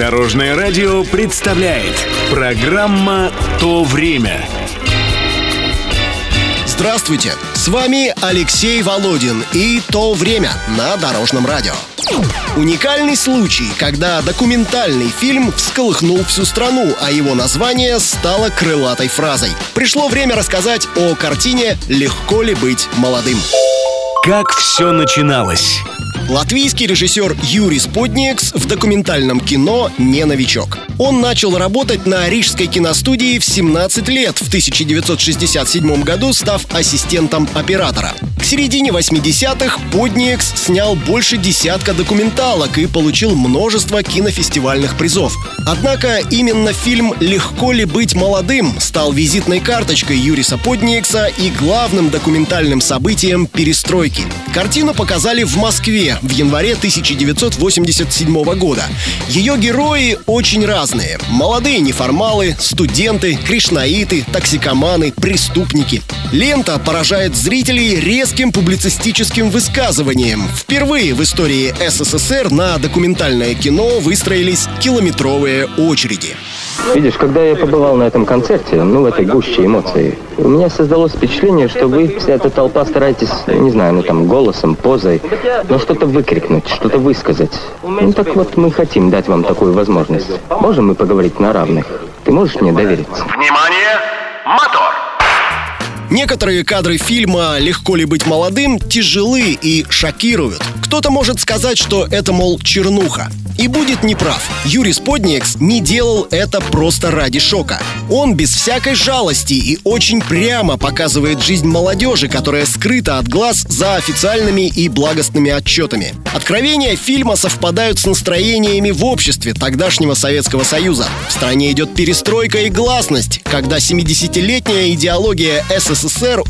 Дорожное радио представляет программа «То время». Здравствуйте! С вами Алексей Володин и «То время» на Дорожном радио. Уникальный случай, когда документальный фильм всколыхнул всю страну, а его название стало крылатой фразой. Пришло время рассказать о картине «Легко ли быть молодым». Как все начиналось? Латвийский режиссер Юрий Сподникс в документальном кино не новичок. Он начал работать на Рижской киностудии в 17 лет, в 1967 году став ассистентом оператора. К середине 80-х Подниекс снял больше десятка документалок и получил множество кинофестивальных призов. Однако именно фильм «Легко ли быть молодым» стал визитной карточкой Юриса Подниекса и главным документальным событием перестройки. Картину показали в Москве в январе 1987 года. Ее герои очень разные. Молодые неформалы, студенты, кришнаиты, токсикоманы, преступники. Лента поражает зрителей резким публицистическим высказыванием. Впервые в истории СССР на документальное кино выстроились километровые очереди. Видишь, когда я побывал на этом концерте, ну, в этой гуще эмоций, у меня создалось впечатление, что вы, вся эта толпа, стараетесь, не знаю, ну, там, голосом, позой, но что-то выкрикнуть, что-то высказать. Ну, так вот, мы хотим дать вам такую возможность. Можем мы поговорить на равных? Ты можешь мне довериться? Внимание! Мотор! Некоторые кадры фильма «Легко ли быть молодым» тяжелы и шокируют. Кто-то может сказать, что это, мол, чернуха. И будет неправ. Юрий Сподникс не делал это просто ради шока. Он без всякой жалости и очень прямо показывает жизнь молодежи, которая скрыта от глаз за официальными и благостными отчетами. Откровения фильма совпадают с настроениями в обществе тогдашнего Советского Союза. В стране идет перестройка и гласность, когда 70-летняя идеология СССР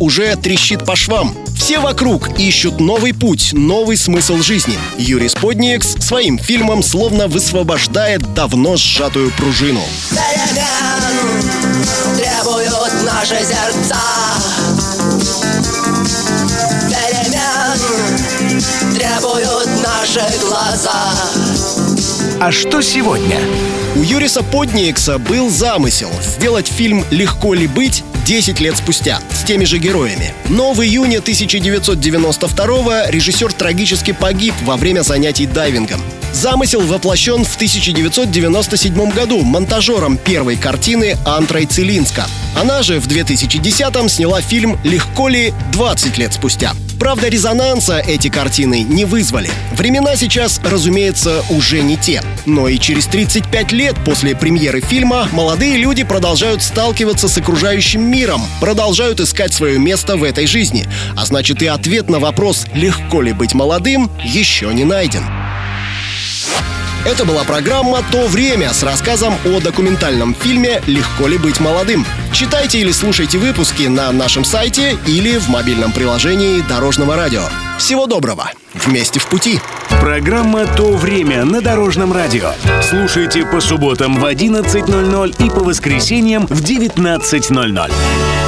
уже трещит по швам. Все вокруг ищут новый путь, новый смысл жизни. Юрий Сподникс своим фильмом словно высвобождает давно сжатую пружину. Перемен требуют наши сердца Перемен требуют наши глаза А что сегодня? У Юриса Подниекса был замысел сделать фильм «Легко ли быть» 10 лет спустя, с теми же героями. Но в июне 1992 режиссер трагически погиб во время занятий дайвингом. Замысел воплощен в 1997 году монтажером первой картины Антрой Целинска. Она же в 2010-м сняла фильм «Легко ли» 20 лет спустя. Правда, резонанса эти картины не вызвали. Времена сейчас, разумеется, уже не те. Но и через 35 лет после премьеры фильма молодые люди продолжают сталкиваться с окружающим миром, продолжают искать свое место в этой жизни. А значит и ответ на вопрос «Легко ли быть молодым?» еще не найден. Это была программа «То время» с рассказом о документальном фильме «Легко ли быть молодым». Читайте или слушайте выпуски на нашем сайте или в мобильном приложении Дорожного радио. Всего доброго! Вместе в пути! Программа «То время» на Дорожном радио. Слушайте по субботам в 11.00 и по воскресеньям в 19.00.